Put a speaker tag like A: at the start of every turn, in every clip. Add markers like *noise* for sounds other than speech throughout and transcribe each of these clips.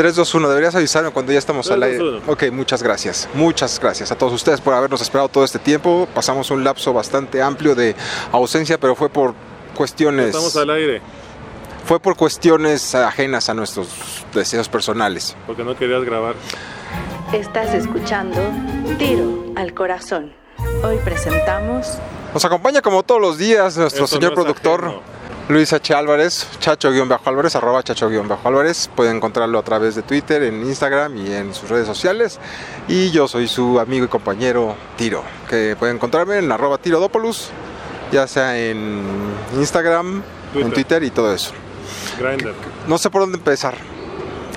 A: 3, 2, 1. Deberías avisarme cuando ya estamos
B: 3,
A: al
B: 2,
A: aire.
B: 1.
A: Ok, muchas gracias. Muchas gracias a todos ustedes por habernos esperado todo este tiempo. Pasamos un lapso bastante amplio de ausencia, pero fue por cuestiones.
B: Estamos al aire
A: Fue por cuestiones ajenas a nuestros deseos personales.
B: porque no querías grabar.
C: Estás escuchando Tiro al Corazón. Hoy presentamos
A: Nos acompaña como todos los días nuestro
B: Esto
A: señor
B: no
A: productor.
B: ajeno.
A: Luis H. Álvarez, Chacho-Álvarez, arroba Chacho-Álvarez. Pueden encontrarlo a través de Twitter, en Instagram y en sus redes sociales. Y yo soy su amigo y compañero Tiro, que pueden encontrarme en arroba Tirodopoulos, ya sea en Instagram, en
B: Twitter.
A: Twitter y todo eso.
B: Grinder.
A: No sé por dónde empezar.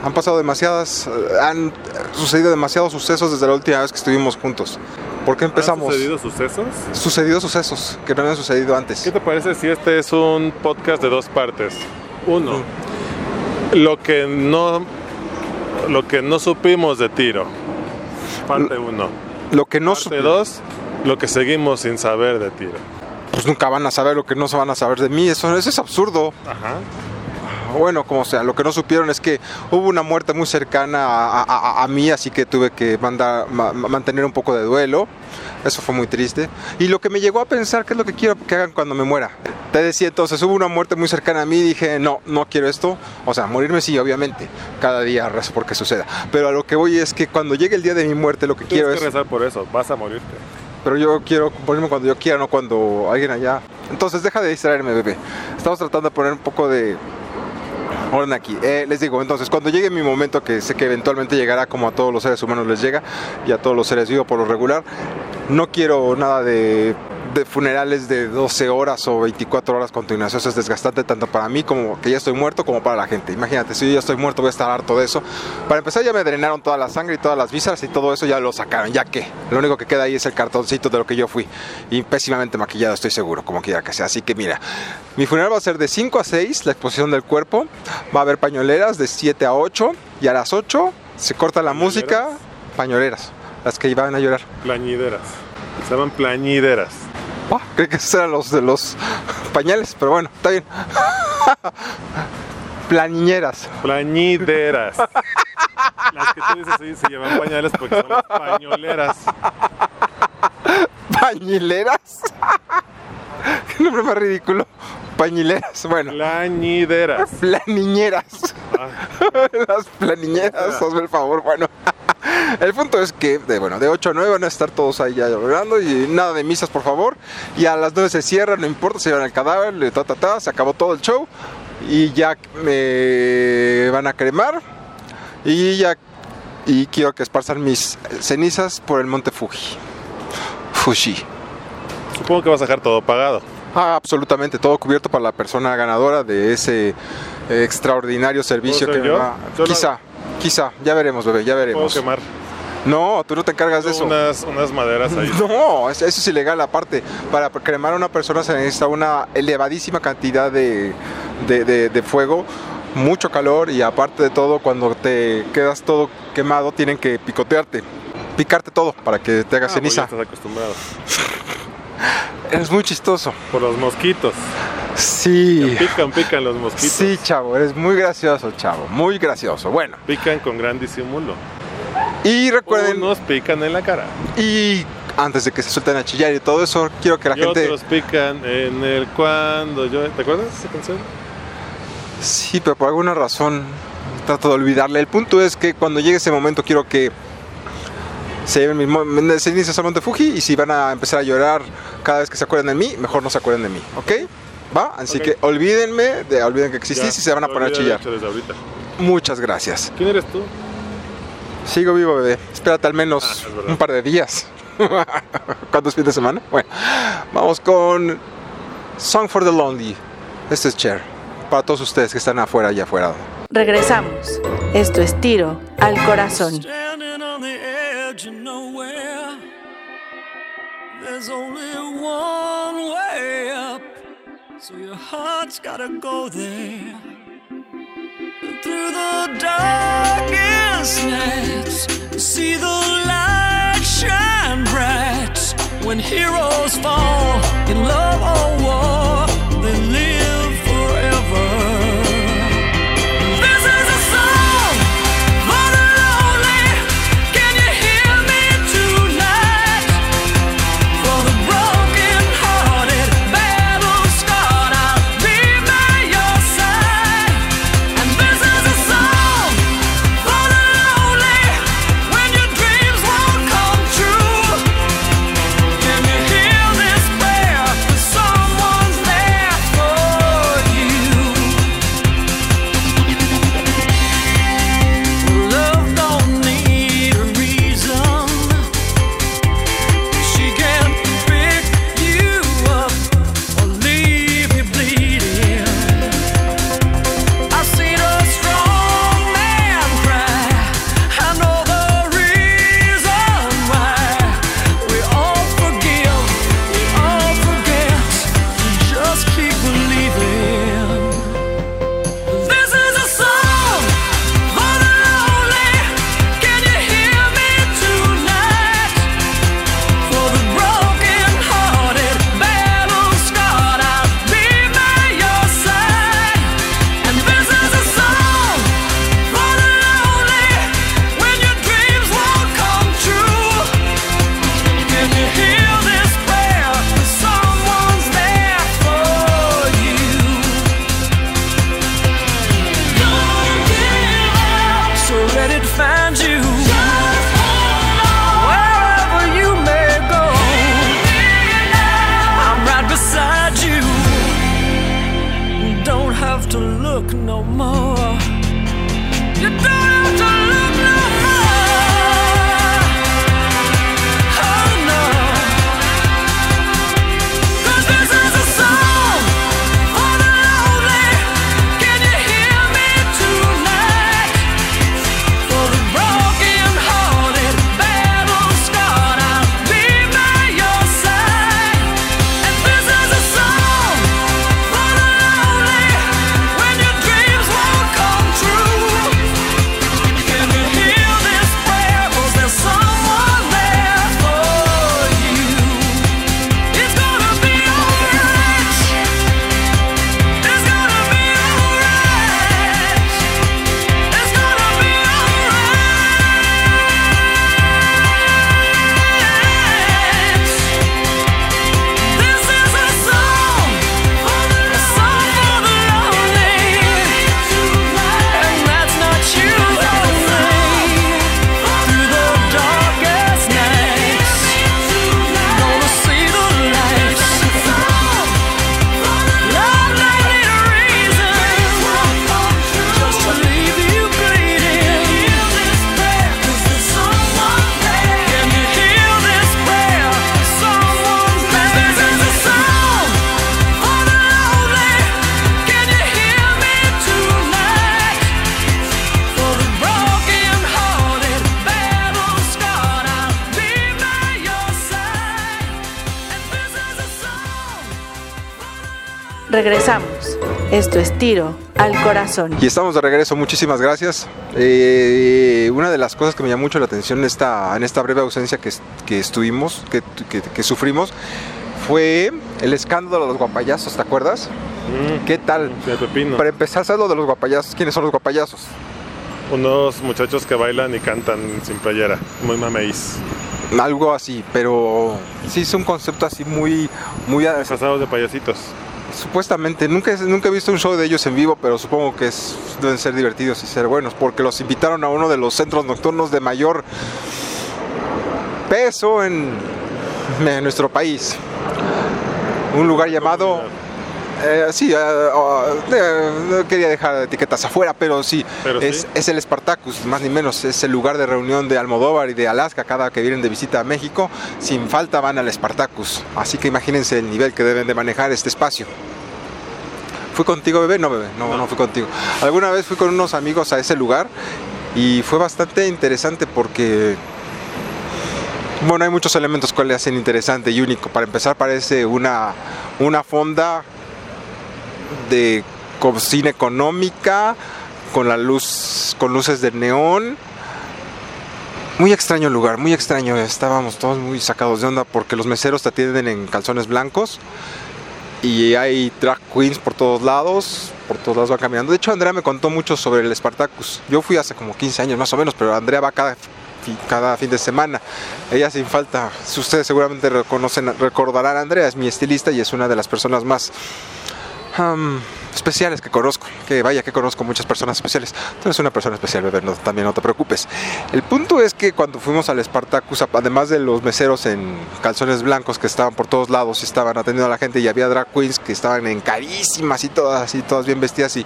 A: Han pasado demasiadas, eh, han sucedido demasiados sucesos desde la última vez que estuvimos juntos. ¿Por qué empezamos?
B: ¿Han sucedido sucesos?
A: Sucedidos sucesos que no habían sucedido antes.
B: ¿Qué te parece si este es un podcast de dos partes? Uno, lo que no lo que no supimos de tiro. Parte uno.
A: Lo que no
B: Parte dos, lo que seguimos sin saber de tiro.
A: pues nunca van a saber lo que no se van a saber de mí. Eso, eso es absurdo.
B: Ajá.
A: Bueno, como sea, lo que no supieron es que hubo una muerte muy cercana a, a- a- mí, así que tuve que mandar, ma- ma- mantener un poco de duelo. Eso fue muy triste. Y lo que me llegó a pensar, ¿qué es lo que quiero que hagan cuando me muera? Te decía entonces, hubo una muerte muy cercana a mí y dije, no, no quiero esto. O sea, morirme sí, obviamente. Cada día rezo porque suceda. Pero a lo que voy es que cuando llegue el día de mi muerte, lo que quiero
B: que
A: es...
B: rezar por eso, vas a morirte.
A: pero yo quiero ponerme cuando yo quiera, no cuando alguien allá. Entonces deja de distraerme, bebé. Estamos tratando de poner un poco de orden aquí. Eh, les digo, entonces, cuando llegue mi momento, que sé que eventualmente llegará como a todos los seres humanos les llega, y a todos los seres vivos por lo regular, no quiero nada de, de funerales de 12 horas o 24 horas continuas. Eso es desgastante tanto para mí como que ya estoy muerto como para la gente. Imagínate, si yo ya estoy muerto voy a estar harto de eso. Para empezar ya me drenaron toda la sangre y todas las vísceras y todo eso ya lo sacaron. ¿Ya qué? Lo único que queda ahí es el cartoncito de lo que yo fui. Y pésimamente maquillado estoy seguro, como quiera que sea. Así que mira, mi funeral va a ser de 5 a 6, la exposición del cuerpo. Va a haber pañoleras de 7 a 8 y a las 8 se corta la música. Pañoleras, las que iban a llorar.
B: Plañideras. Se llaman plañideras.
A: Creí que esos eran los de los pañales, pero bueno, está bien. *laughs* Planiñeras.
B: Plañideras. Las que tú dices sí, se llaman pañales porque son las pañoleras.
A: ¿Pañileras? *laughs* Qué nombre más ridículo. Pañileras, bueno.
B: Plañideras.
A: Planiñeras.
B: Ah, *laughs*
A: Las planiñeras, hazme el favor, bueno. El punto es que, de, bueno, de 8 a 9 van a estar todos ahí ya llorando y nada de misas, por favor. Y a las 9 se cierra, no importa, se llevan el cadáver, ta, ta, ta, se acabó todo el show. Y ya me van a cremar. Y ya, y quiero que esparzan mis cenizas por el monte Fuji. Fuji.
B: supongo que vas a dejar todo pagado.
A: Ah, absolutamente, todo cubierto para la persona ganadora de ese eh, extraordinario servicio
B: ¿Puedo
A: que me va. Quizá, quizá, ya veremos, bebé, ya
B: Puedo
A: veremos.
B: quemar
A: No, tú no te encargas de eso.
B: unas, unas maderas ahí. *laughs*
A: No, es- eso es ilegal aparte. Para cremar a una persona se necesita una elevadísima cantidad de, de- de- de fuego, mucho calor y aparte de todo, cuando te quedas todo quemado, tienen que picotearte, picarte todo para que te hagas
B: Ah, pues ya
A: ceniza.
B: estás acostumbrado. *laughs*
A: Eres muy chistoso.
B: Por los mosquitos.
A: Sí.
B: Pican, pican los mosquitos.
A: Sí, chavo, eres muy gracioso, chavo, muy gracioso. Bueno,
B: Pican con gran disimulo.
A: Y recuerden,
B: Unos pican en la cara.
A: y antes de que se suelten a chillar y todo eso, quiero que la
B: y
A: gente...
B: otros pican en el cuando yo. ¿Te acuerdas de esa canción?
A: Sí, pero por alguna razón trato de olvidarle. El punto es que cuando llegue ese momento quiero que se lleven mis mis cenizas al Monte Fuji y si van a empezar a llorar cada vez que se acuerden de mí, mejor no se acuerden de mí, ¿ok? ¿Va? Así que olvídenme, de, olviden que existís
B: Ya,
A: y se van a poner a chillar. Muchas gracias.
B: ¿Quién eres tú?
A: Sigo vivo, bebé. Espérate al menos
B: Ah,
A: un par de días. *laughs* ¿Cuántos fines de semana? Bueno, vamos con Song for the Lonely. Este es Cher. Para todos ustedes que están afuera y afuera.
C: Regresamos. Esto es Tiro al Corazón.
D: There's only one way up. So your heart's gotta go there. Through the darkest nights, see the light shine bright. When heroes fall in love
C: Regresamos. Esto es tiro al corazón.
A: Y estamos de regreso, muchísimas gracias. Eh, una de las cosas que me llamó mucho la atención en esta, en esta breve ausencia que, que estuvimos, que, que- que sufrimos, fue el escándalo de los guapayazos, ¿te acuerdas? ¿Qué tal? Para empezar, ¿sabes lo de los guapayazos? ¿Quiénes son los guapayazos?
B: Unos muchachos que bailan y cantan sin playera. Muy mameis.
A: Algo así, pero sí es un concepto así muy, muy
B: Pasados de payasitos.
A: Supuestamente, nunca, nunca he visto un show de ellos en vivo, pero supongo que deben ser divertidos y ser buenos, porque los invitaron a uno de los centros nocturnos de mayor peso en nuestro país. Un lugar llamado... eh, sí, eh, oh, no quería dejar etiquetas afuera, pero sí,
B: Pero
A: es,
B: sí.
A: es el Spartacus, más ni menos, es el lugar de reunión de Almodóvar y de Alaska cada que vienen de visita a México, sin falta van al Spartacus, así que imagínense el nivel que deben de manejar este espacio. ¿Fui contigo, bebé? No, bebé, no, no fui contigo. Alguna vez fui con unos amigos a ese lugar y fue bastante interesante porque, bueno, hay muchos elementos que le hacen interesante y único. Para empezar, parece una, una fonda de cocina económica con la luz, con luces de neón. Muy extraño lugar, muy extraño. Estábamos todos muy sacados de onda porque los meseros te atienden en calzones blancos y hay drag queens por todos lados, por todos lados van caminando. De hecho, Andrea me contó mucho sobre el Spartacus. Yo fui hace como 15 años más o menos, pero Andrea va cada, cada fin de semana. Ella sin falta, ustedes seguramente reconocen, recordarán a Andrea, es mi estilista y es una de las personas más am, especiales que conozco. Que vaya que conozco muchas personas especiales. Tú eres una persona especial, bebé, no- también no te preocupes. El punto es que cuando fuimos al Spartacus, además de los meseros en calzones blancos que estaban por todos lados y estaban atendiendo a la gente, y había drag queens que estaban en carísimas y todas así, todas bien vestidas y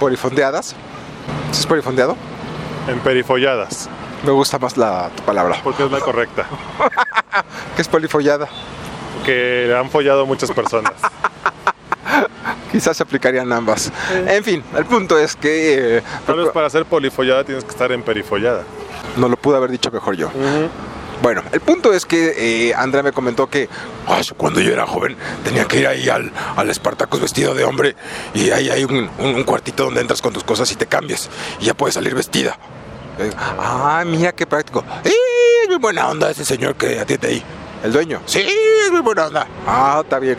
A: polifondeadas. ¿Sí ¿Es polifondeado?
B: En perifolladas.
A: Me gusta más la tu palabra.
B: Porque es la correcta. *laughs*
A: ¿Qué es polifollada?
B: Que han follado muchas personas. *laughs*
A: Quizás se aplicarían ambas. En fin, el punto es que eh,
B: Tal vez para ser polifollada tienes que estar en perifollada.
A: no lo pude haber dicho mejor yo. Bueno, el punto es que eh, Andrea me comentó que "Ay, cuando yo era joven tenía que ir ahí al, al Spartacus vestido de hombre y ahí hay un, un- un cuartito donde entras con tus cosas y te cambias y ya puedes salir vestida. Eh, ah, mira qué práctico. ¡Eh, es muy buena onda ese señor que atiende ahí. ¿El dueño? Sí, es muy buena onda. Ah, está bien.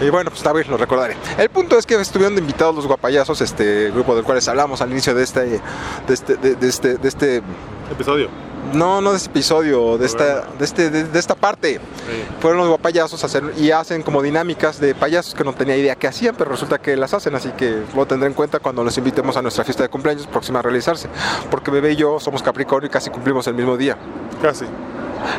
A: Y bueno, pues está bien, lo recordaré. El punto es que estuvieron invitados los guapayazos, este grupo del cual hablamos al inicio de este, de este, de, de este, de este
B: Episodio.
A: No, no de este episodio, de esta, de, este, de, de esta parte.
B: Sí.
A: Fueron los guapayazos a hacer y hacen como dinámicas de payasos que no tenía idea que hacían, pero resulta que las hacen, así que lo tendré en cuenta cuando los invitemos a nuestra fiesta de cumpleaños próxima a realizarse. Porque bebé y yo somos Capricornio y casi cumplimos el mismo día.
B: Casi.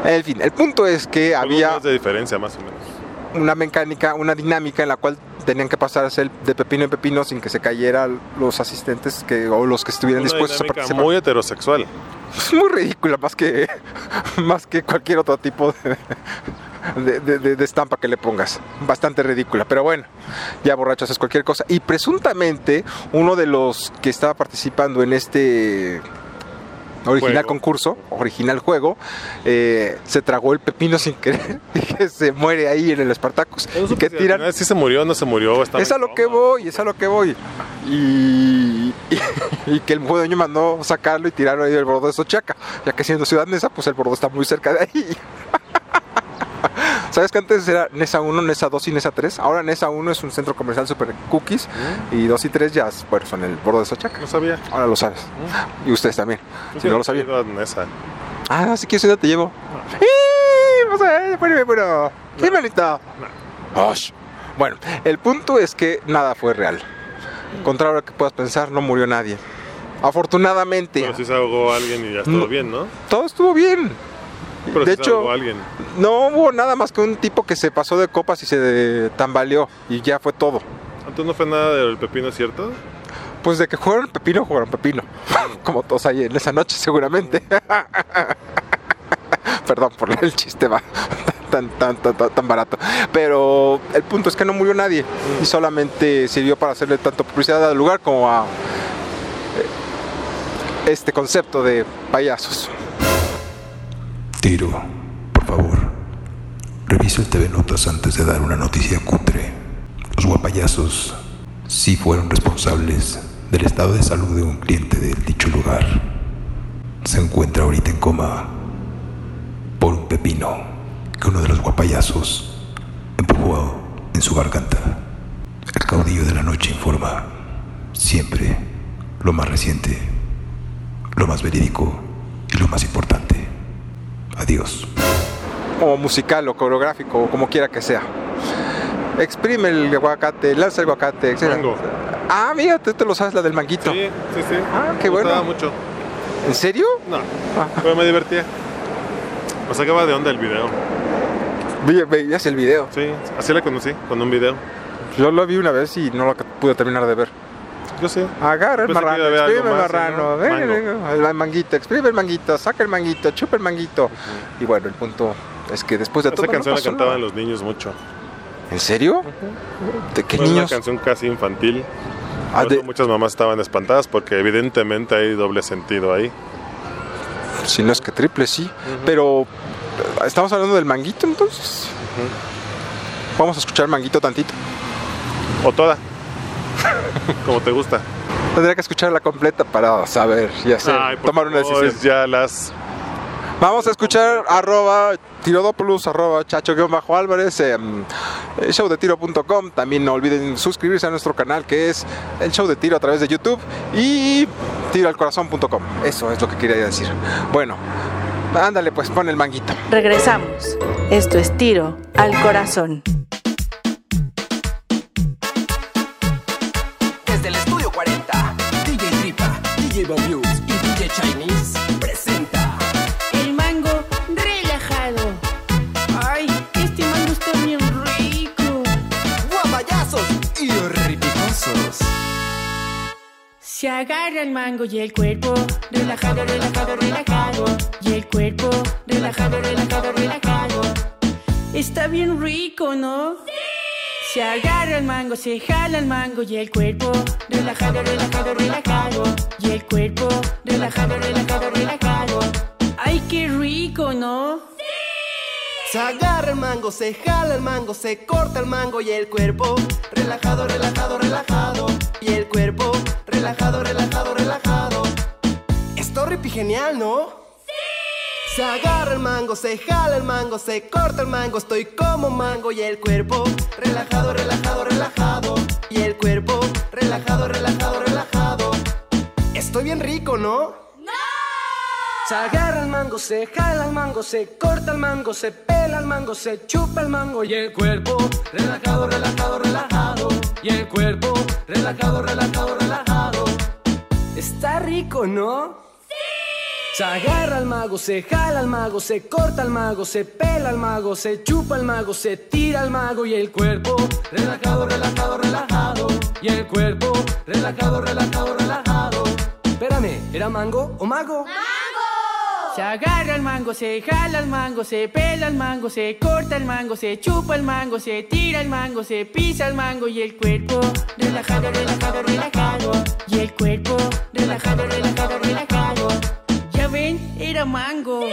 A: En fin, el punto es que había
B: de diferencia, más o menos.
A: Una mecánica, una dinámica en la cual tenían que pasarse de pepino en pepino sin que se cayeran los asistentes que, o los que estuvieran
B: Una
A: dispuestos a participar.
B: muy heterosexual.
A: Es muy ridícula, más que, *laughs* más que cualquier otro tipo de, de- de- de- de estampa que le pongas. Bastante ridícula, pero bueno, ya borrachos es cualquier cosa. Y presuntamente uno de los que estaba participando en este original
B: Juego.
A: concurso, original juego, eh, se tragó el pepino sin querer *laughs* y que se muere ahí en el Espartacus.
B: No
A: Y que
B: si
A: tiran...
B: sí se murió o no se murió. estaba
A: Es a lo que voy, es a lo que voy. Y, y, *laughs* y que el dueño mandó sacarlo y tirarlo ahí del bordo de Sochaca, ya que siendo ciudad Nesa, pues el bordo está muy cerca de ahí. *laughs* ¿Sabes que antes era Nesa 1, Nesa 2 y Nesa 3? Ahora Nesa 1 es un centro comercial super cookies y 2 y 3 ya bueno, son el bordo de Sochaca.
B: No sabía.
A: Ahora lo sabes. Y ustedes también, si no lo sabían.
B: A esa.
A: Ah, si quieres ciudad te llevo. ¡Eh! Vamos a ver, poneme bueno. Sí, manito. Osh. Bueno, el punto es que nada fue real. Contrario a lo que puedas pensar, no murió nadie. Afortunadamente,
B: Pero sí se ahogó alguien y ya estuvo
A: No.
B: bien, ¿no?
A: todo estuvo bien. De hecho,
B: alguien.
A: no hubo nada más que un tipo que se pasó de copas y se tambaleó y ya fue todo.
B: Entonces no fue nada del pepino, ¿cierto?
A: Pues de que jugaron pepino, jugaron pepino. *laughs* Como todos ahí en esa noche, seguramente. *laughs* Perdón por el chiste va *laughs* tan, tan, tan, tan, barato. Pero el punto es que no murió nadie y solamente sirvió para hacerle tanto publicidad al lugar como a eh, este concepto de payasos.
E: Tiro, por favor. Revisa el TV Notas antes de dar una noticia cutre. Los guapayazos sí fueron responsables del estado de salud de un cliente del dicho lugar. Se encuentra ahorita en coma por un pepino que uno de los guapayazos empujó en su garganta. El caudillo de la noche informa siempre lo más reciente, lo más verídico y lo más importante. Adiós.
A: O musical o coreográfico o como quiera que sea. Exprime el aguacate, lanza el aguacate, etc.
B: Mango.
A: Ah, mira, tú te lo sabes la del manguito.
B: Sí, sí, sí.
A: Ah, qué
B: Me gustaba
A: bueno.
B: mucho.
A: ¿En serio?
B: No, pero me divertía. Me sacaba de onda el video.
A: Vi- Veías el video.
B: Sí, así la conocí, con un video.
A: Yo lo vi una vez y no lo pude terminar de ver.
B: Yo sí.
A: Agarra el
B: Pensé
A: marrano, exprime el marrano, el manguito, exprime el manguito, saca el manguito, chupa el manguito. Y bueno, el punto es que después de todo
B: Esa canción
A: no
B: la cantaban
A: nada.
B: los niños mucho.
A: ¿En serio? ¿De qué
B: Fue una
A: niños?
B: canción casi infantil.
A: Ah, de-
B: muchas mamás estaban espantadas porque evidentemente hay doble sentido ahí.
A: Si no es que triple, sí. Pero, ¿estamos hablando del manguito entonces? Vamos a escuchar el manguito tantito.
B: O toda. Como te gusta.
A: Tendría que escucharla completa para saber y hacer,
B: Ay, por
A: tomar una
B: favor,
A: decisión.
B: Ya las.
A: Vamos a escuchar arroba tirodopoulos, arroba chacho-álvarez, em, eh, showdetiro.com. También no olviden suscribirse a nuestro canal que es el show de tiro a través de YouTube y tiroalcorazón.com. Eso es lo que quería decir. Bueno, ándale pues, pon el manguito.
C: Regresamos. Esto es Tiro al Corazón.
F: Hughes y DJ Chinese presenta
G: El mango relajado. Ay, este mango está bien rico.
F: Guapayazos y horripicosos.
G: Se agarra el mango y el cuerpo relajado, relajado, relajado. Y el cuerpo relajado, relajado, relajado. Está bien rico, ¿no? Se agarra el mango, se jala el mango y el cuerpo relajado, relajado, relajado. Y el cuerpo relajado, relajado, relajado. Ay, qué rico, ¿no?
F: Se agarra el mango, se jala el mango, se corta el mango y el cuerpo relajado, relajado, relajado. Y el cuerpo relajado, relajado, relajado. Esto genial, ¿no? Se agarra el mango, se jala el mango, se corta el mango, estoy como mango y el cuerpo relajado, relajado, relajado. Y el cuerpo relajado, relajado, relajado. Estoy bien rico, ¿no? Se agarra el mango, se jala el mango, se corta el mango, se pela el mango, se chupa el mango y el cuerpo relajado, relajado, relajado. Y el cuerpo relajado, relajado, relajado. Está rico, ¿no? Se agarra al mago, se jala al mago, se corta al mago, se pela al mago, se chupa al mago, se tira al mago y el cuerpo relajado, relajado, relajado. Y el cuerpo relajado, relajado, relajado. Espérame, ¿era mango o mago?
G: Se agarra el mango, se jala el mango, se pela el mango, se corta el mango, se chupa el mango, se tira el mango, se pisa el mango y el cuerpo relajado, relajado, relajado. Y el cuerpo relajado, relajado, relajado. Era mango.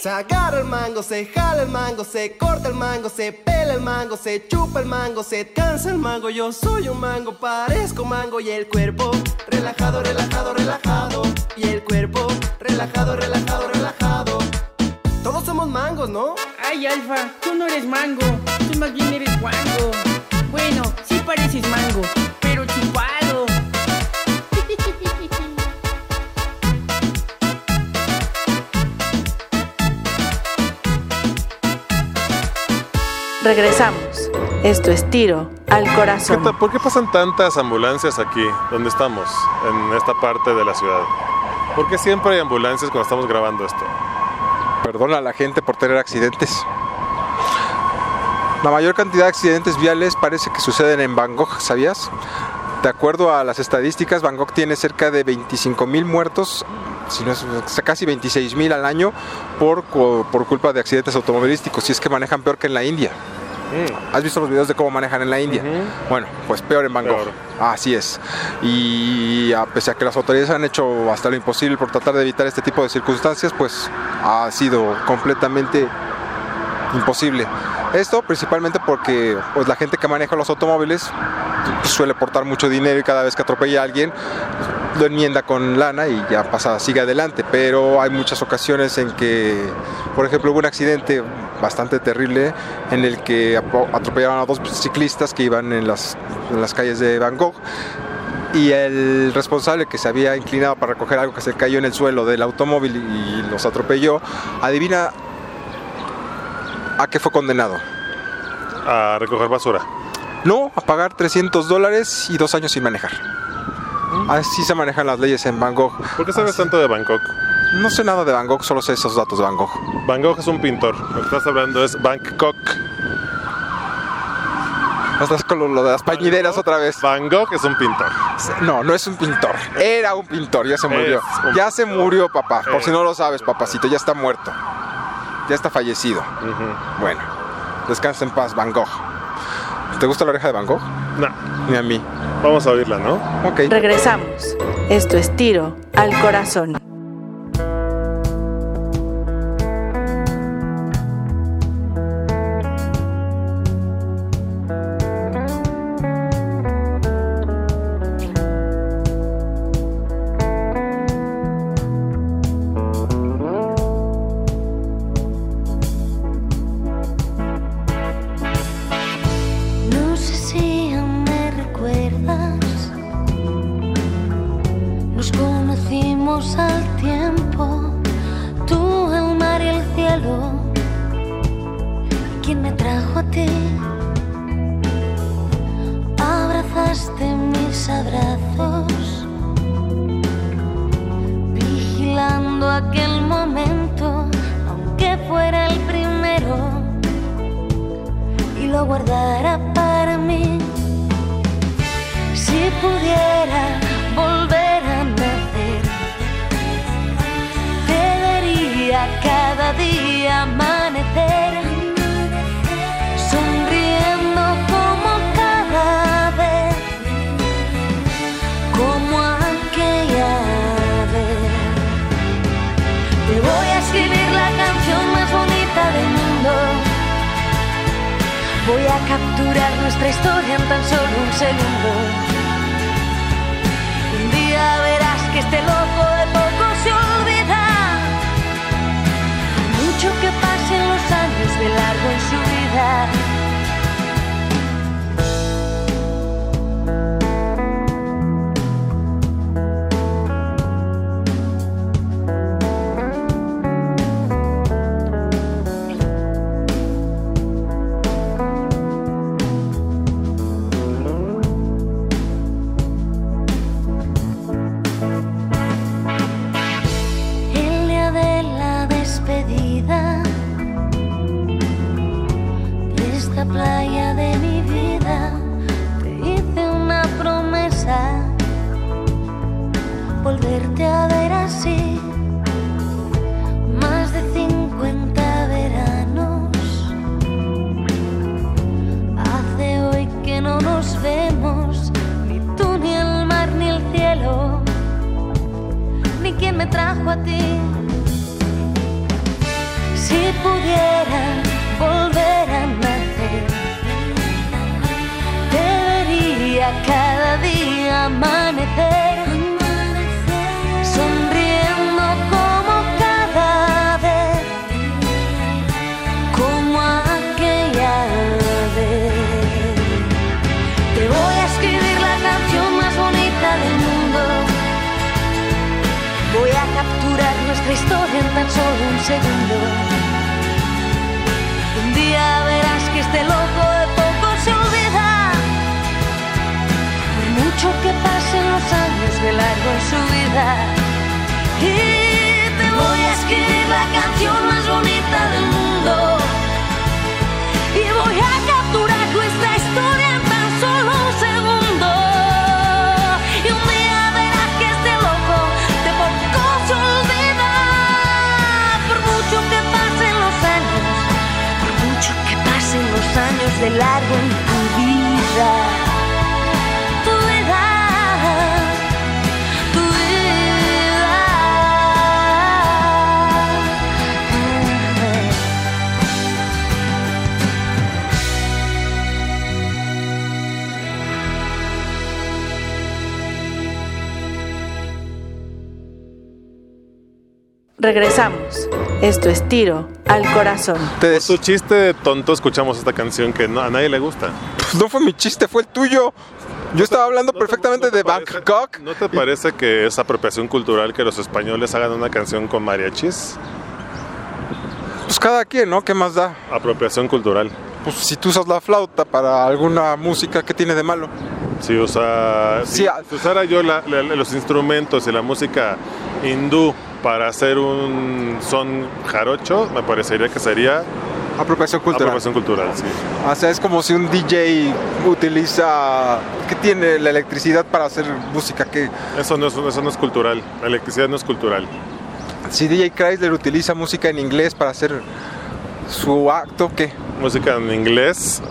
F: Se agarra el mango, se jala el mango, se corta el mango, se pela el mango, se chupa el mango, se cansa el mango. Yo soy un mango, parezco mango y el cuerpo relajado, relajado, relajado. Y el cuerpo relajado, relajado, relajado. Todos somos mangos, ¿no?
G: Ay, Alfa, tú no eres mango, tú más bien eres guango. Bueno, sí pareces mango,
C: Regresamos. Esto es tiro al
B: ¿Qué
C: corazón.
B: ta- ¿Por qué pasan tantas ambulancias aquí, donde estamos, en esta parte de la ciudad? ¿Por qué siempre hay ambulancias cuando estamos grabando esto?
A: Perdona a la gente por tener accidentes. La mayor cantidad de accidentes viales parece que suceden en Bangkok, ¿sabías? De acuerdo a las estadísticas, Bangkok tiene cerca de 25 mil muertos, si no es, casi 26 mil al año, por, por culpa de accidentes automovilísticos. Y es que manejan peor que en la India. ¿Has visto los videos de cómo manejan en la India? Bueno, pues peor en Bangkok.
B: Peor.
A: Así es. Y a pese a que las autoridades han hecho hasta lo imposible por tratar de evitar este tipo de circunstancias, pues ha sido completamente imposible. Esto principalmente porque pues, la gente que maneja los automóviles suele portar mucho dinero y cada vez que atropella a alguien lo enmienda con lana y ya pasa, sigue adelante. Pero hay muchas ocasiones en que, por ejemplo, hubo un accidente bastante terrible en el que atropellaron a dos ciclistas que iban en las, en las calles de Bangkok y el responsable que se había inclinado para recoger algo que se cayó en el suelo del automóvil y los atropelló, adivina a qué fue condenado.
B: A recoger basura.
A: No, a pagar 300 dólares y dos años sin manejar. Así se manejan las leyes en Bangkok.
B: ¿Por qué sabes tanto de Bangkok?
A: No sé nada de Bangkok, solo sé esos datos de Bangkok.
B: Bangkok es un pintor. Lo que estás hablando es Bangkok.
A: Estás con lo, lo de las pañideras otra vez.
B: Bangkok es un pintor.
A: No, no es un pintor. Era un pintor, ya se murió. Ya se murió, papá. Por
B: Es
A: si no lo sabes, papacito, ya está muerto. Ya está fallecido. Bueno, descansa en paz, Van Gogh. ¿Te gusta la oreja de Van Gogh?
B: No,
A: Ni a mí.
B: Vamos a oírla, ¿no?
A: Ok.
C: Regresamos. Esto es tiro al corazón.
H: Lo guardara para mí. Si pudiera nuestra historia en tan solo un segundo. A ti. Si pudiera segundo. Un día verás que este loco de poco se olvida. Por mucho que pasen los años de largo en su vida.
C: Regresamos. Esto es tiro al corazón.
A: Des-
B: su chiste de tonto escuchamos esta canción que no- a nadie le gusta.
A: no fue mi chiste, fue el tuyo. Yo estaba hablando
B: ¿No te-
A: perfectamente
B: no te
A: de
B: parece-
A: Bangkok.
B: ¿No te parece que es apropiación cultural que los españoles hagan una canción con mariachis?
A: Pues cada quien, ¿no? ¿Qué más da?
B: Apropiación cultural.
A: Pues si tú usas la flauta para alguna música, ¿qué tiene de malo?
B: Si, usa, si,
A: Sí, a-
B: si usara yo la- la- los instrumentos y la música hindú para hacer un son jarocho, me parecería que sería
A: Apropiación cultural.
B: apropiación cultural. Sí.
A: O sea, es como si un DJ utiliza... ¿Qué tiene la electricidad para hacer música? que
B: Eso, no es, eso no es cultural. La electricidad no es cultural.
A: Si DJ Chrysler utiliza música en inglés para hacer su acto, ¿qué?
B: Música en inglés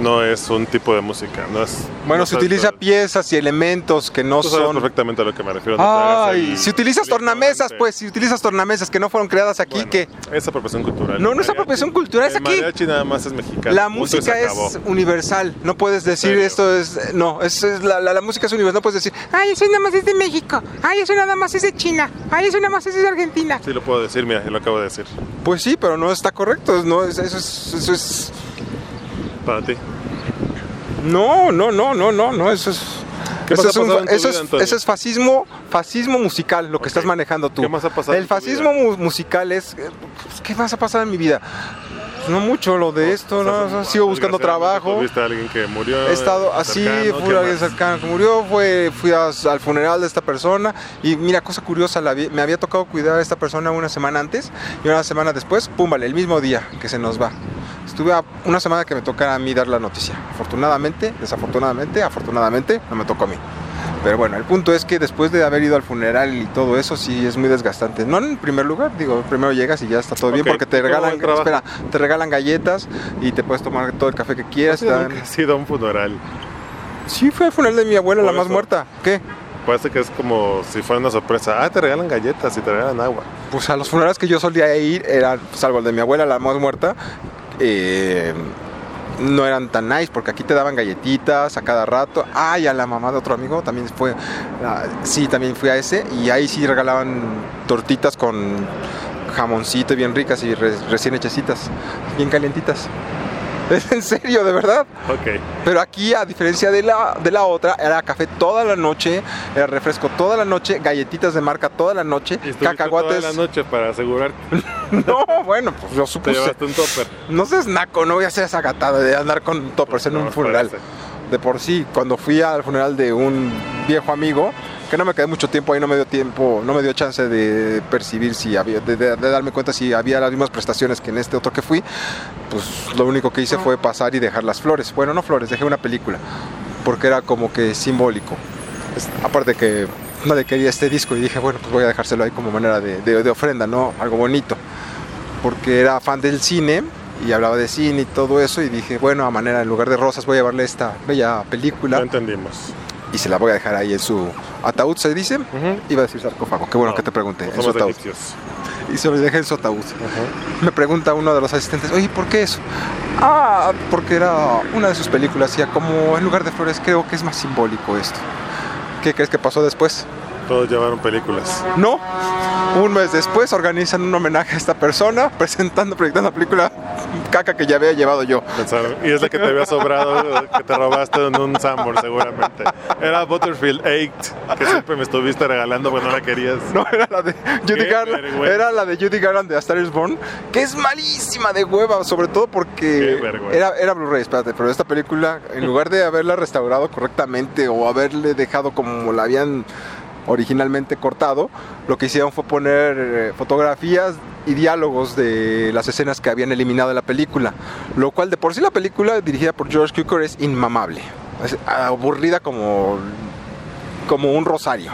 B: no es un tipo de música. No es,
A: Bueno,
B: no
A: se utiliza piezas y elementos que no
B: Tú sabes
A: son...
B: perfectamente a lo que me refiero.
A: Ay, si utilizas tornamesas, pues, si utilizas tornamesas que no fueron creadas aquí,
B: Bueno,
A: ¿qué?
B: Es apropiación cultural.
A: No, no es apropiación cultural, es
B: el
A: aquí.
B: mariachi nada más es mexicano.
A: La música es universal, no puedes decir esto es... No, es, es la, la- la música es universal, no puedes decir, ay, eso nada más es de México, ay, eso nada más es de China, ay, eso nada más es de Argentina.
B: Sí lo puedo decir, mira, lo acabo de decir.
A: Pues sí, pero no está correcto, no, es- eso, es, eso es...
B: Para ti.
A: No, no, no, no, no, no, eso es...
B: ¿Qué
A: eso,
B: más ha
A: es un-
B: pasado en tu
A: eso
B: vida,
A: es-
B: Antonio?
A: eso es fascismo, fascismo musical, lo que estás manejando tú.
B: ¿Qué más ha pasado
A: El fascismo mu- musical es, eh, pues, ¿qué más ha pasado en mi vida? No mucho lo de esto, ¿no?
B: Estás-
A: Sigo buscando trabajo.
B: Tuviste a alguien que murió.
A: He estado así,
B: cercano,
A: fui
B: ¿qué
A: a alguien cercano que murió, fue, fui a- al funeral de esta persona y mira, cosa curiosa, la me había tocado cuidar a esta persona una semana antes y una semana después, pum, vale, el mismo día que se nos va. Estuve a una semana que me tocara a mí dar la noticia. Afortunadamente, desafortunadamente, afortunadamente, no me tocó a mí. Pero bueno, el punto es que después de haber ido al funeral y todo eso, sí es muy desgastante. No en primer lugar, digo, primero llegas y ya está todo bien porque te
B: ¿cómo
A: regalan,
B: el
A: espera, te regalan galletas y te puedes tomar todo el café que quieras.
B: Ha sido un funeral.
A: Sí, fue al funeral de mi abuela,
B: Por
A: la más muerta. ¿Qué?
B: Parece que es como si fuera una sorpresa. Ah, te regalan galletas y te regalan agua.
A: Pues a los funerales que yo solía ir, era, salvo el de mi abuela, la más muerta, eh, no eran tan nice, porque aquí te daban galletitas a cada rato. Ah, y a la mamá de otro amigo también fue, ah, sí, también fui a ese, y ahí sí regalaban tortitas con jamoncito bien ricas y re- recién hechecitas, bien calientitas. Es *laughs* en serio, de verdad.
B: Ok.
A: Pero aquí, a diferencia de la, de la otra, era café toda la noche, era refresco toda la noche, galletitas de marca toda la noche,
B: Y
A: cacahuates.
B: toda la noche para asegurar *laughs*
A: No, bueno, pues yo
B: te
A: supuse.
B: llevaste un topper.
A: No seas naco, no voy a hacer esa gatada de andar con toppers en
B: No,
A: un funeral.
B: parece.
A: De por sí, cuando fui al funeral de un viejo amigo, que no me quedé mucho tiempo ahí, no me dio tiempo, no me dio chance de percibir si había, de, de- de darme cuenta si había las mismas prestaciones que en este otro que fui, pues lo único que hice fue pasar y dejar las flores. Bueno, no flores, dejé una película, porque era como que simbólico. Es- Aparte que nadie quería este disco y dije, bueno, pues voy a dejárselo ahí como manera de- de ofrenda, ¿no? Algo bonito. Porque era fan del cine y hablaba de cine y todo eso y dije, bueno, a manera, en lugar de rosas voy a llevarle esta bella
B: Lo
A: película.
B: entendimos.
A: y se la voy a dejar ahí en su ataúd, se dice.
B: Ujú.
A: Iba a decir sarcófago, qué bueno
B: No,
A: que te pregunté, en su ataúd.
B: egipcios.
A: Y se lo dejé en su ataúd. Me pregunta uno de los asistentes, oye, ¿por qué eso? Ah, porque era una de sus películas, ya como en lugar de flores creo que es más simbólico esto. ¿Qué crees que pasó después?
B: Todos llevaron películas.
A: No, un mes después organizan un homenaje a esta persona *laughs* presentando, proyectando la película caca que ya había llevado yo.
B: Pensaron, y es la que te había sobrado, que te robaste en un Sambor seguramente. Era Butterfield 8, que siempre me estuviste regalando porque no la querías.
A: No, era la de Judy Garland. Era la de Judy Garland de A Star is Born, que es malísima de hueva, sobre todo porque era, era Blu-ray, espérate, pero esta película, en lugar de haberla restaurado correctamente o haberle dejado como la habían originalmente cortado, lo que hicieron fue poner eh, fotografías y diálogos de las escenas que habían eliminado de la película, lo cual de por sí la película dirigida por George Cukor es inmamable, es aburrida como, como un rosario.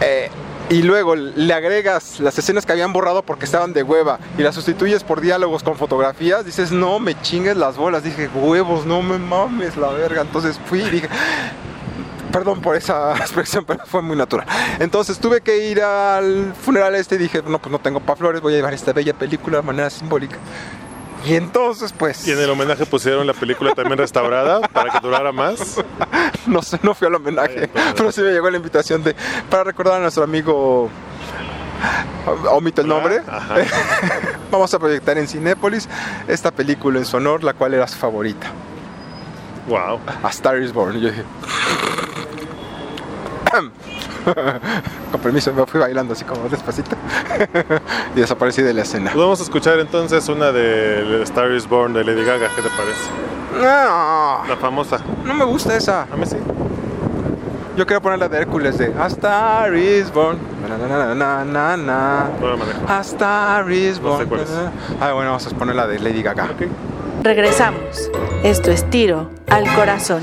A: Eh, y luego le agregas las escenas que habían borrado porque estaban de hueva y las sustituyes por diálogos con fotografías, dices, no me chingues las bolas. Dije, huevos, no me mames la verga. Entonces fui dije, perdón por esa *laughs* expresión, pero fue muy natural. Entonces tuve que ir al funeral este y dije, no, pues no tengo pa' flores, voy a llevar esta bella película de manera simbólica. Y entonces, pues,
B: Y en el homenaje pusieron la película también restaurada para que durara más. *laughs*
A: no sé, no fui al homenaje,
B: Ay,
A: pero sí me llegó la invitación de, para recordar a nuestro amigo, omito el nombre,
B: Ajá. *laughs*
A: vamos a proyectar en Cinépolis esta película en su honor, la cual era su favorita,
B: Wow.
A: A Star is Born. Y yo dije, *laughs* con permiso, me fui bailando así como despacito *laughs* y desaparecí de la escena.
B: Vamos a escuchar entonces una de Star is Born de Lady Gaga, ¿qué te parece?
A: No,
B: La famosa.
A: no me gusta esa.
B: A mí sí.
A: Yo quería poner la de Hércules de A Star is Born. Na, na, na, na, na, na.
B: No la manejo.
A: A Star is
B: No sé
A: Born.
B: cuál es.
A: Ah, bueno, vamos a poner la de Lady Gaga.
D: Regresamos. Esto es tiro al corazón.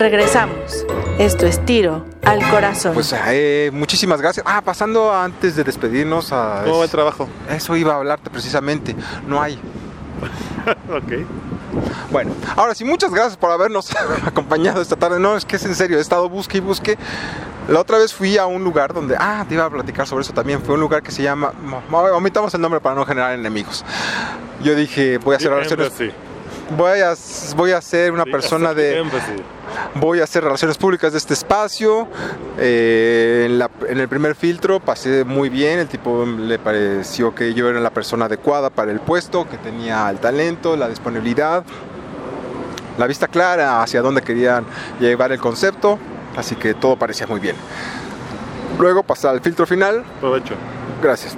C: Regresamos. Esto es tiro al corazón.
A: Pues eh, muchísimas gracias. Ah, pasando antes de despedirnos a...
B: ¿Cómo va el trabajo?
A: Eso iba a hablarte precisamente. No hay. *laughs*
B: ok.
A: Bueno, ahora sí, muchas gracias por habernos *laughs* acompañado esta tarde. No, es que es en serio, he estado busque y busque. La otra vez fui a un lugar donde, ah, te iba a platicar sobre eso también. Fue un lugar que se llama, mo- omitamos el nombre para no generar enemigos. Yo dije, voy a hacer relaciones,
B: Embassy.
A: Voy a, voy a ser una persona de, voy a hacer relaciones públicas de este espacio. Eh, en, la- en el primer filtro pasé muy bien, el tipo le pareció que yo era la persona adecuada para el puesto, que tenía el talento, la disponibilidad, la vista clara hacia dónde querían llevar el concepto, así que todo parecía muy bien. Luego pasé al filtro final,
B: Provecho.
A: Gracias.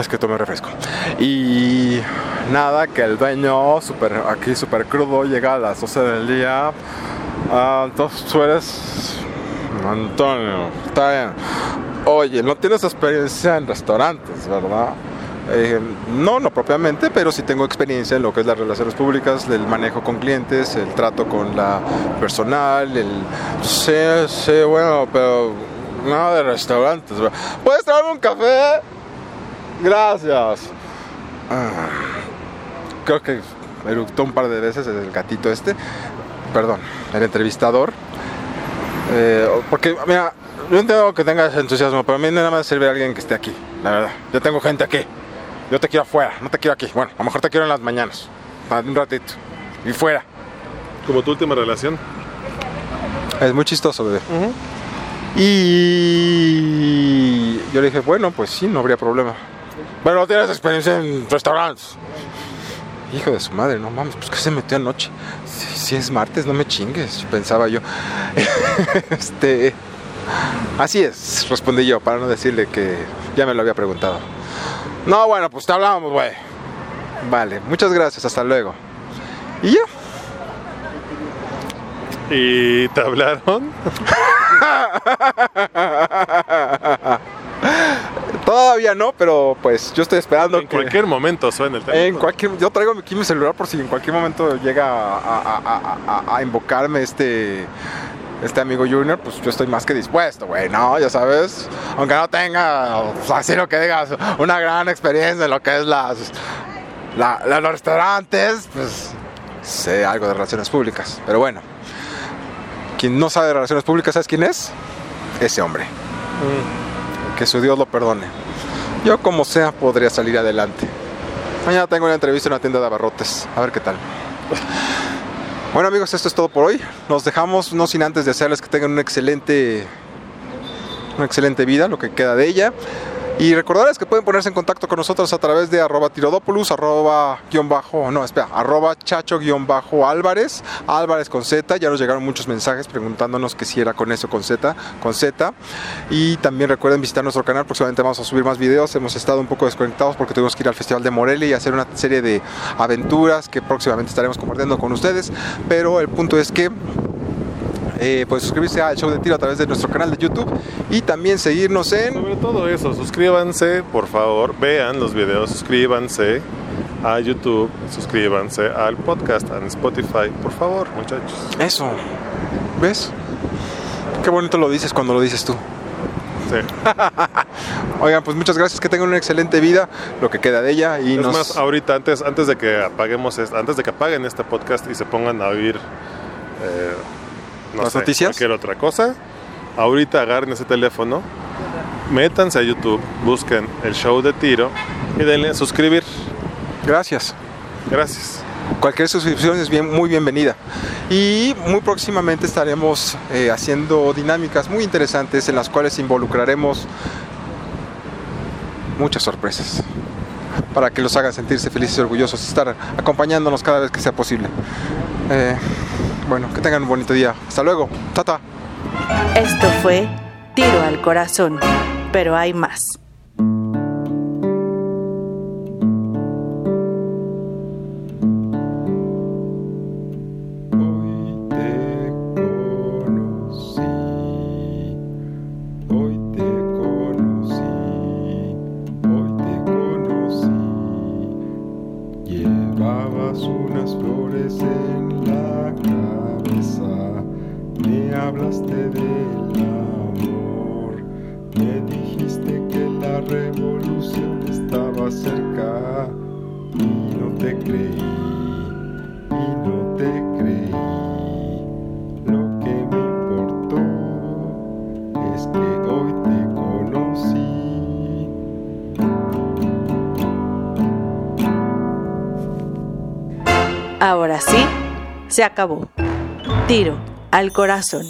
A: Es que tomé refresco. Y nada, que el dueño, super, aquí súper crudo, llega a las 12 del día. Ah, entonces tú eres Antonio. Está bien. Oye, no tienes experiencia en restaurantes, ¿verdad? Eh, no, no propiamente, pero sí tengo experiencia en lo que es las relaciones públicas, el manejo con clientes, el trato con la personal, el... Sí, sí, bueno, pero nada de restaurantes. ¿verdad? ¿Puedes traerme un café? Gracias. Ah, creo que eructó un par de veces el gatito este. Perdón, el entrevistador. Eh, porque, mira, yo entiendo que tengas entusiasmo, pero a mí nada más sirve alguien que esté aquí, la verdad. Yo tengo gente aquí. Yo te quiero afuera, no te quiero aquí. Bueno, a lo mejor te quiero en las mañanas, un ratito. Y fuera.
B: Como tu última relación.
A: Es muy chistoso, bebé. Y yo le dije, bueno, pues sí, no habría problema. Bueno, tienes experiencia en restaurantes. Hijo de su madre, no mames, pues que se metió anoche. Si, si es martes, no me chingues, pensaba yo. *laughs* este. Así es, respondí yo, para no decirle que ya me lo había preguntado. No, bueno, pues te hablamos, güey. Vale, muchas gracias, hasta luego. Y ya.
B: ¿Y te hablaron? *laughs*
A: Todavía no, pero pues yo estoy esperando
B: En
A: que
B: cualquier momento suena el teléfono.
A: en cualquier yo traigo aquí mi celular por si en cualquier momento llega a, a- a- a- a invocarme este este amigo Junior, pues yo estoy más que dispuesto, güey, no, ya sabes, aunque no tenga, así lo que digas, una gran experiencia en lo que es las, la- la- los restaurantes, pues sé algo de relaciones públicas, pero bueno, quien no sabe de relaciones públicas, ¿sabes quién es? Ese hombre. Que su Dios lo perdone. Yo como sea podría salir adelante. Mañana tengo una entrevista en una tienda de abarrotes. A ver qué tal. Bueno amigos, esto es todo por hoy. Nos dejamos, no sin antes desearles que tengan una excelente, una excelente vida, lo que queda de ella. Y recordarles que pueden ponerse en contacto con nosotros a través de arroba tirodopoulos, arroba guion bajo, no, espera, arroba chacho guion bajo álvarez, álvarez con Z. Ya nos llegaron muchos mensajes preguntándonos que si era con eso con Z, con Z. Y también recuerden visitar nuestro canal, próximamente vamos a subir más videos. Hemos estado un poco desconectados porque tuvimos que ir al Festival de Morelia y hacer una serie de aventuras que próximamente estaremos compartiendo con ustedes. Pero el punto es que eh, pues suscribirse al show de tiro a través de nuestro canal de YouTube y también seguirnos en
B: Sobre todo eso, suscríbanse, por favor, vean los videos, suscríbanse a YouTube, suscríbanse al podcast, en Spotify, por favor, muchachos.
A: eso. ¿Ves? Qué bonito lo dices cuando lo dices tú.
B: Sí. *laughs*
A: Oigan, pues muchas gracias, que tengan una excelente vida, lo que queda de ella y
B: Es
A: nos
B: más, ahorita, antes, antes de que apaguemos, es- antes de que apaguen este podcast y se pongan a oír eh, no
A: ¿Las
B: sé,
A: noticias?
B: cualquier otra cosa, ahorita agarren ese teléfono, métanse a YouTube, busquen el show de tiro y denle a suscribir.
A: gracias.
B: Gracias.
A: Cualquier suscripción es bien, muy bienvenida. Y muy próximamente estaremos eh, haciendo dinámicas muy interesantes en las cuales involucraremos muchas sorpresas para que los hagan sentirse felices y orgullosos de estar acompañándonos cada vez que sea posible. Eh, bueno, que tengan un bonito día. Hasta luego. Tata.
C: Esto fue Tiro al Corazón, pero hay más. Se acabó. Tiro al corazón.